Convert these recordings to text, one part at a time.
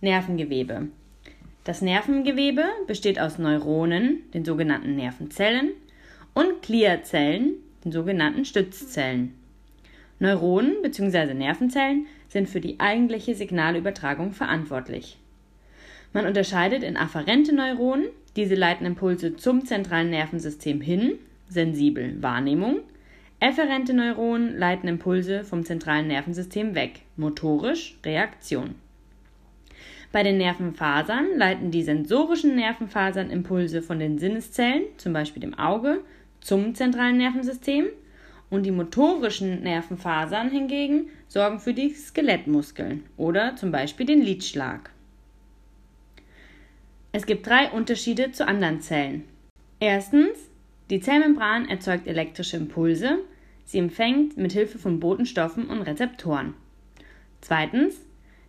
Nervengewebe. Das Nervengewebe besteht aus Neuronen, den sogenannten Nervenzellen, und Gliazellen, den sogenannten Stützzellen. Neuronen bzw. Nervenzellen sind für die eigentliche Signalübertragung verantwortlich. Man unterscheidet in afferente Neuronen, diese leiten Impulse zum zentralen Nervensystem hin, sensibel Wahrnehmung, efferente Neuronen leiten Impulse vom zentralen Nervensystem weg, motorisch Reaktion. Bei den Nervenfasern leiten die sensorischen Nervenfasern Impulse von den Sinneszellen, zum Beispiel dem Auge, zum zentralen Nervensystem und die motorischen Nervenfasern hingegen sorgen für die Skelettmuskeln oder zum Beispiel den Lidschlag. Es gibt drei Unterschiede zu anderen Zellen. Erstens, die Zellmembran erzeugt elektrische Impulse, sie empfängt mit Hilfe von Botenstoffen und Rezeptoren. Zweitens,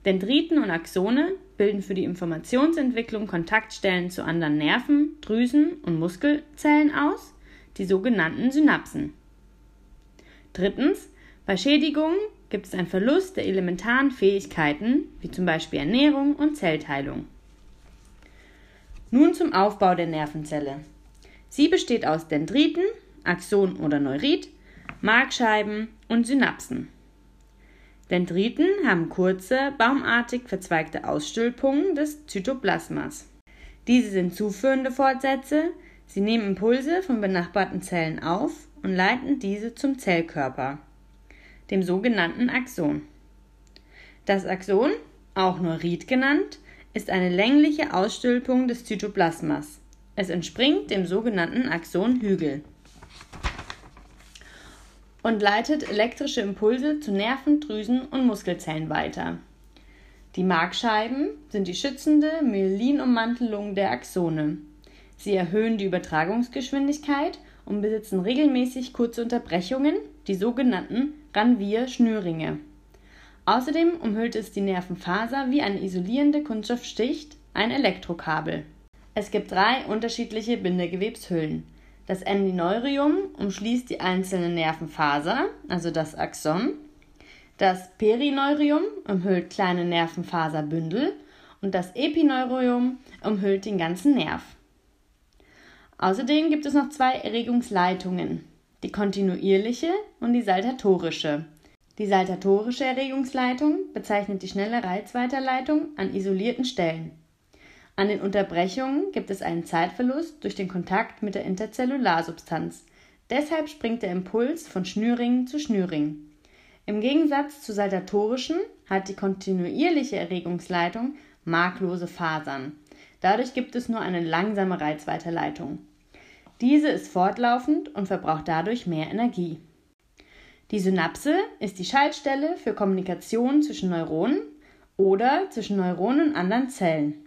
Dendriten und Axone bilden für die Informationsentwicklung Kontaktstellen zu anderen Nerven, Drüsen und Muskelzellen aus die sogenannten Synapsen. Drittens, bei Schädigungen gibt es einen Verlust der elementaren Fähigkeiten, wie zum Beispiel Ernährung und Zellteilung. Nun zum Aufbau der Nervenzelle. Sie besteht aus Dendriten, Axon oder Neurit, Markscheiben und Synapsen. Dendriten haben kurze, baumartig verzweigte Ausstülpungen des Zytoplasmas. Diese sind zuführende Fortsätze, Sie nehmen Impulse von benachbarten Zellen auf und leiten diese zum Zellkörper, dem sogenannten Axon. Das Axon, auch Neurit genannt, ist eine längliche Ausstülpung des Zytoplasmas. Es entspringt dem sogenannten Axonhügel und leitet elektrische Impulse zu Nerven, Drüsen und Muskelzellen weiter. Die Markscheiben sind die schützende Myelinummantelung der Axone. Sie erhöhen die Übertragungsgeschwindigkeit und besitzen regelmäßig kurze Unterbrechungen, die sogenannten Ranvier-Schnürringe. Außerdem umhüllt es die Nervenfaser wie eine isolierende Kunststoffschicht, ein Elektrokabel. Es gibt drei unterschiedliche Bindegewebshüllen. Das Endineurium umschließt die einzelne Nervenfaser, also das Axon. Das Perineurium umhüllt kleine Nervenfaserbündel und das Epineurium umhüllt den ganzen Nerv. Außerdem gibt es noch zwei Erregungsleitungen, die kontinuierliche und die saltatorische. Die saltatorische Erregungsleitung bezeichnet die schnelle Reizweiterleitung an isolierten Stellen. An den Unterbrechungen gibt es einen Zeitverlust durch den Kontakt mit der Interzellarsubstanz. Deshalb springt der Impuls von Schnürring zu Schnürring. Im Gegensatz zur saltatorischen hat die kontinuierliche Erregungsleitung marklose Fasern. Dadurch gibt es nur eine langsame Reizweiterleitung. Diese ist fortlaufend und verbraucht dadurch mehr Energie. Die Synapse ist die Schaltstelle für Kommunikation zwischen Neuronen oder zwischen Neuronen und anderen Zellen.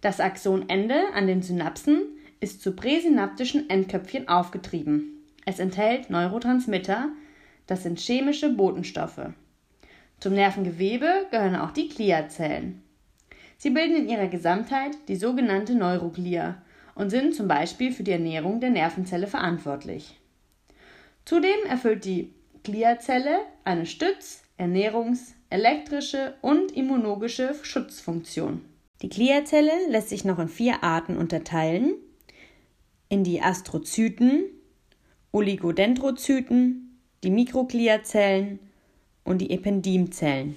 Das Axonende an den Synapsen ist zu präsynaptischen Endköpfchen aufgetrieben. Es enthält Neurotransmitter, das sind chemische Botenstoffe. Zum Nervengewebe gehören auch die Gliazellen. Sie bilden in ihrer Gesamtheit die sogenannte Neuroglia und sind zum Beispiel für die Ernährung der Nervenzelle verantwortlich. Zudem erfüllt die Gliazelle eine Stütz-, Ernährungs-, elektrische und immunologische Schutzfunktion. Die Gliazelle lässt sich noch in vier Arten unterteilen: in die Astrozyten, Oligodendrozyten, die Mikrogliazellen und die Ependymzellen.